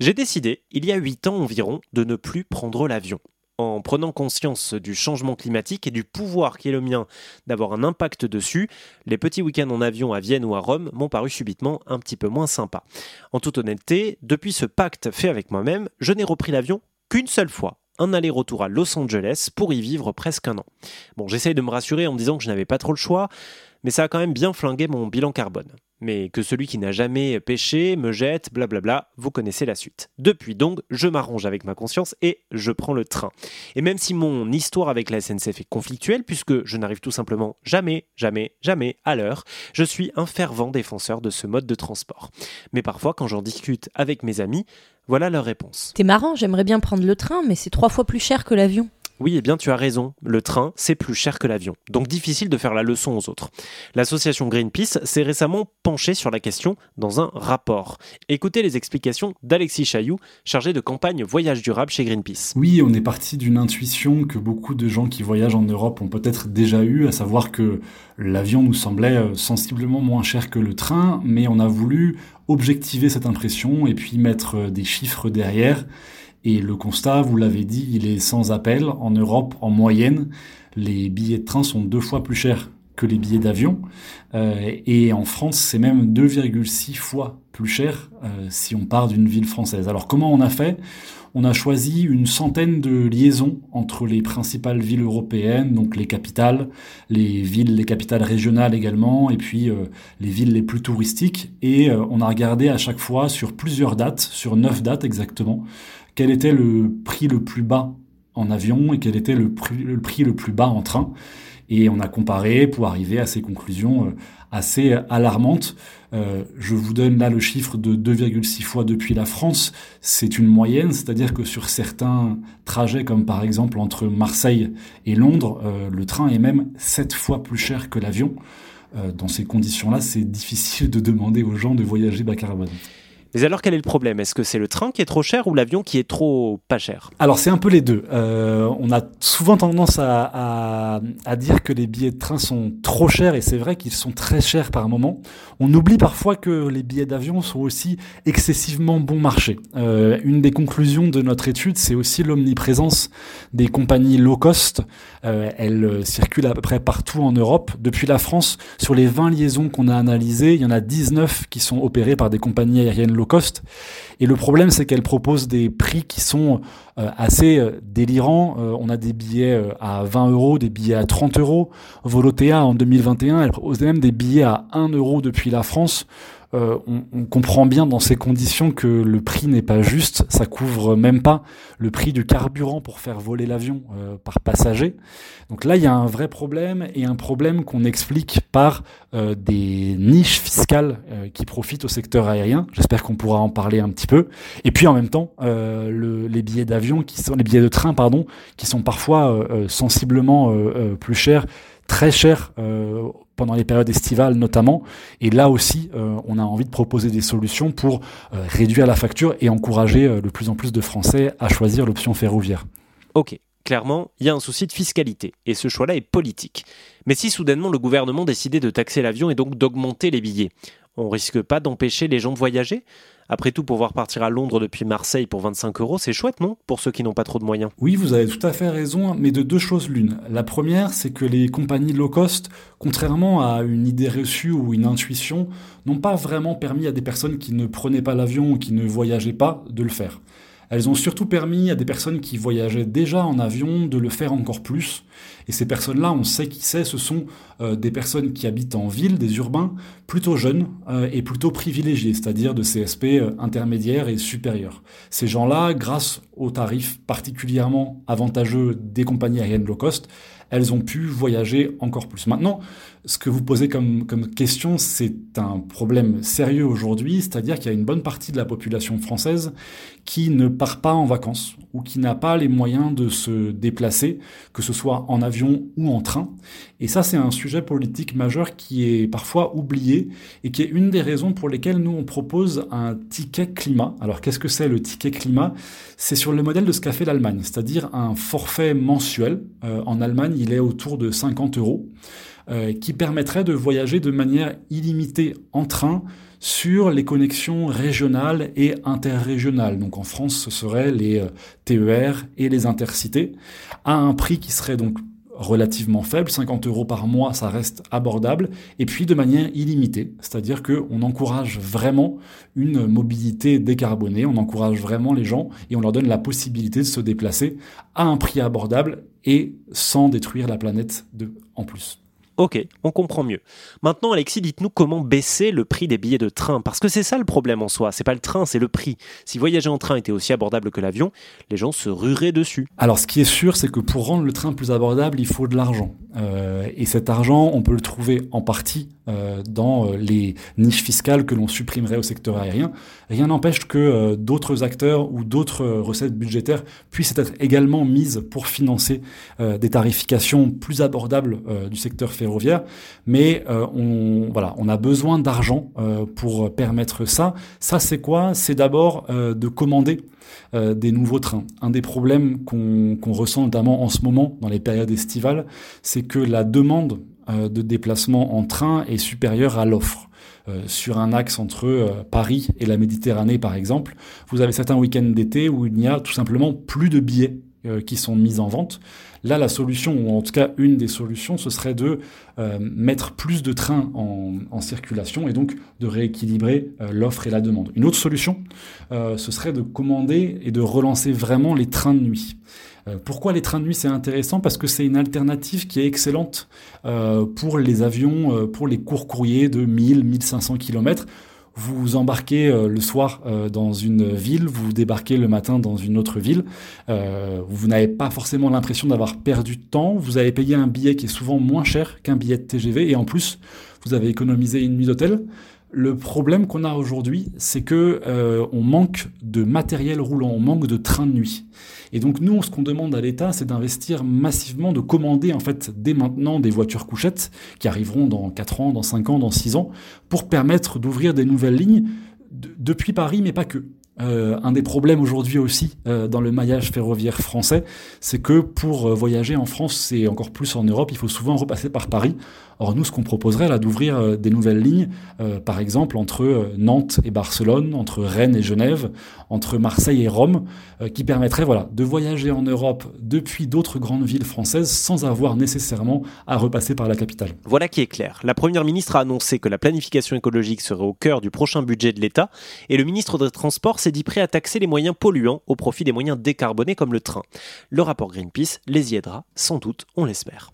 J'ai décidé, il y a 8 ans environ, de ne plus prendre l'avion. En prenant conscience du changement climatique et du pouvoir qui est le mien d'avoir un impact dessus, les petits week-ends en avion à Vienne ou à Rome m'ont paru subitement un petit peu moins sympas. En toute honnêteté, depuis ce pacte fait avec moi-même, je n'ai repris l'avion qu'une seule fois, un aller-retour à Los Angeles pour y vivre presque un an. Bon, j'essaye de me rassurer en me disant que je n'avais pas trop le choix, mais ça a quand même bien flingué mon bilan carbone. Mais que celui qui n'a jamais pêché me jette, blablabla, vous connaissez la suite. Depuis donc, je m'arrange avec ma conscience et je prends le train. Et même si mon histoire avec la SNCF est conflictuelle, puisque je n'arrive tout simplement jamais, jamais, jamais à l'heure, je suis un fervent défenseur de ce mode de transport. Mais parfois, quand j'en discute avec mes amis, voilà leur réponse. T'es marrant, j'aimerais bien prendre le train, mais c'est trois fois plus cher que l'avion. Oui, eh bien tu as raison, le train, c'est plus cher que l'avion, donc difficile de faire la leçon aux autres. L'association Greenpeace s'est récemment penchée sur la question dans un rapport. Écoutez les explications d'Alexis Chailloux, chargé de campagne voyage durable chez Greenpeace. Oui, on est parti d'une intuition que beaucoup de gens qui voyagent en Europe ont peut-être déjà eu, à savoir que l'avion nous semblait euh, sensiblement moins cher que le train, mais on a voulu objectiver cette impression et puis mettre euh, des chiffres derrière. Et le constat, vous l'avez dit, il est sans appel. En Europe, en moyenne, les billets de train sont deux fois plus chers que les billets d'avion. Euh, et en France, c'est même 2,6 fois plus cher euh, si on part d'une ville française. Alors comment on a fait? On a choisi une centaine de liaisons entre les principales villes européennes, donc les capitales, les villes, les capitales régionales également, et puis euh, les villes les plus touristiques. Et on a regardé à chaque fois sur plusieurs dates, sur neuf dates exactement, quel était le prix le plus bas en avion et quel était le prix le, plus bas en train. Et on a comparé pour arriver à ces conclusions euh, assez alarmantes. Euh, je vous donne là le chiffre de 2,6 fois depuis la France. C'est une moyenne, c'est-à-dire que sur certains trajets, comme par exemple entre Marseille et Londres, euh, le train est même 7 fois plus cher que l'avion. dans ces conditions-là, c'est difficile de demander aux gens de voyager bas. Mais alors quel est le problème? Est-ce que c'est le train qui est trop cher ou l'avion qui est trop pas cher? Alors c'est un peu les deux. Euh, on a souvent tendance à, dire que les billets de train sont trop chers et c'est vrai qu'ils sont très chers par moment. On oublie parfois que les billets d'avion sont aussi excessivement bon marché. Euh, une des conclusions de notre étude, c'est aussi l'omniprésence des compagnies low cost. Euh, elles circulent à peu près partout en Europe. Depuis la France, sur les 20 liaisons qu'on a analysées, il y en a 19 qui sont opérées par des compagnies aériennes low cost. Et le problème, c'est qu'elle propose des prix qui sont euh, assez euh, délirants. Euh, on a des billets à 20 euros, des billets à 30 euros. Volotea, en 2021, elle proposait même des billets à 1 euro depuis la France. Euh, on, comprend bien dans ces conditions que le prix n'est pas juste, ça couvre même pas le prix du carburant pour faire voler l'avion euh, par passager. Donc là, il y a un vrai problème et un problème qu'on explique par euh, des niches fiscales qui profitent au secteur aérien. J'espère qu'on pourra en parler un petit peu. Et puis en même temps, les billets d'avion qui sont les billets de train, pardon, qui sont parfois sensiblement plus chers très chers pendant les périodes estivales notamment. Et là aussi, euh, on a envie de proposer des solutions pour euh, réduire la facture et encourager euh, de plus en plus de Français à choisir l'option ferroviaire. Ok, clairement, il y a un souci de fiscalité, et ce choix-là est politique. Mais si soudainement le gouvernement décidait de taxer l'avion et donc d'augmenter les billets, on risque pas d'empêcher les gens de voyager? Après tout, pouvoir partir à Londres depuis Marseille pour 25 euros, c'est chouette, non? Pour ceux qui n'ont pas trop de moyens. Oui, vous avez tout à fait raison, mais de deux choses l'une. La première, c'est que les compagnies low cost, contrairement à une idée reçue ou une intuition, n'ont pas vraiment permis à des personnes qui ne prenaient pas l'avion ou qui ne voyageaient pas de le faire. Elles ont surtout permis à des personnes qui voyageaient déjà en avion de le faire encore plus. Et ces personnes-là, on sait qui c'est, ce sont euh, des personnes qui habitent en ville, des urbains, plutôt jeunes euh, et plutôt privilégiés, c'est-à-dire de CSP euh, intermédiaires et supérieurs. Ces gens-là, grâce aux tarifs particulièrement avantageux des compagnies aériennes low cost, elles ont pu voyager encore plus. Maintenant, ce que vous posez comme, question, c'est un problème sérieux aujourd'hui, c'est-à-dire qu'il y a une bonne partie de la population française qui ne part pas en vacances ou qui n'a pas les moyens de se déplacer, que ce soit en avion ou en train. Et ça, c'est un sujet politique majeur qui est parfois oublié et qui est une des raisons pour lesquelles nous, on propose un ticket climat. Alors, qu'est-ce que c'est le ticket climat? C'est sur le modèle de ce qu'a fait l'Allemagne, c'est-à-dire un forfait mensuel. Euh, en Allemagne, il est autour de 50 euros, qui permettrait de voyager de manière illimitée en train sur les connexions régionales et interrégionales. Donc en France, ce seraient les TER et les intercités, à un prix qui serait donc relativement faible, 50 euros par mois, ça reste abordable, et puis de manière illimitée, c'est-à-dire qu'on encourage vraiment une mobilité décarbonée, on encourage vraiment les gens et on leur donne la possibilité de se déplacer à un prix abordable et sans détruire la planète en plus. Ok, on comprend mieux. Maintenant, Alexis, dites-nous comment baisser le prix des billets de train, parce que c'est ça le problème en soi. C'est pas le train, c'est le prix. Si voyager en train était aussi abordable que l'avion, les gens se rueraient dessus. Alors, ce qui est sûr, c'est que pour rendre le train plus abordable, il faut de l'argent. Euh, et cet argent, on peut le trouver en partie euh, dans euh, les niches fiscales que l'on supprimerait au secteur aérien. Rien n'empêche que d'autres acteurs ou d'autres recettes budgétaires puissent être également mises pour financer des tarifications plus abordables du secteur ferroviaire. Mais on, voilà, on a besoin d'argent pour permettre ça. Ça, c'est quoi? C'est d'abord de commander euh, des nouveaux trains. Un des problèmes qu'on ressent notamment en ce moment dans les périodes estivales, c'est que la demande euh, de déplacement en train est supérieure à l'offre. Euh, sur un axe entre Paris et la Méditerranée, par exemple, vous avez certains week-ends d'été où il n'y a tout simplement plus de billets qui sont mis en vente. Là, la solution, ou en tout cas une des solutions, ce serait de euh, mettre plus de trains en, circulation et donc de rééquilibrer euh, l'offre et la demande. Une autre solution, euh, ce serait de commander et de relancer vraiment les trains de nuit. Pourquoi les trains de nuit c'est intéressant? Parce que c'est une alternative qui est excellente pour les avions, pour les courts courriers de 1000-1500 km vous embarquez euh, le soir euh, dans une ville, vous débarquez le matin dans une autre ville, euh, vous n'avez pas forcément l'impression d'avoir perdu de temps, vous avez payé un billet qui est souvent moins cher qu'un billet de TGV et en plus vous avez économisé une nuit d'hôtel. Le problème qu'on a aujourd'hui, c'est que on manque de matériel roulant, on manque de trains de nuit. Et donc nous, ce qu'on demande à l'État, c'est d'investir massivement, de commander en fait dès maintenant des voitures couchettes qui arriveront dans 4 ans, dans 5 ans, dans 6 ans, pour permettre d'ouvrir des nouvelles lignes depuis Paris, mais pas que. Euh, un des problèmes aujourd'hui aussi euh, dans le maillage ferroviaire français, c'est que pour euh, voyager en France et encore plus en Europe, il faut souvent repasser par Paris. Or nous, ce qu'on proposerait là, d'ouvrir des nouvelles lignes, par exemple entre Nantes et Barcelone, entre Rennes et Genève, entre Marseille et Rome, qui permettrait voilà de voyager en Europe depuis d'autres grandes villes françaises sans avoir nécessairement à repasser par la capitale. Voilà qui est clair. La première ministre a annoncé que la planification écologique serait au cœur du prochain budget de l'État, et le ministre des Transports dit prêt à taxer les moyens polluants au profit des moyens décarbonés comme le train. Le rapport Greenpeace les y aidera, sans doute, on l'espère.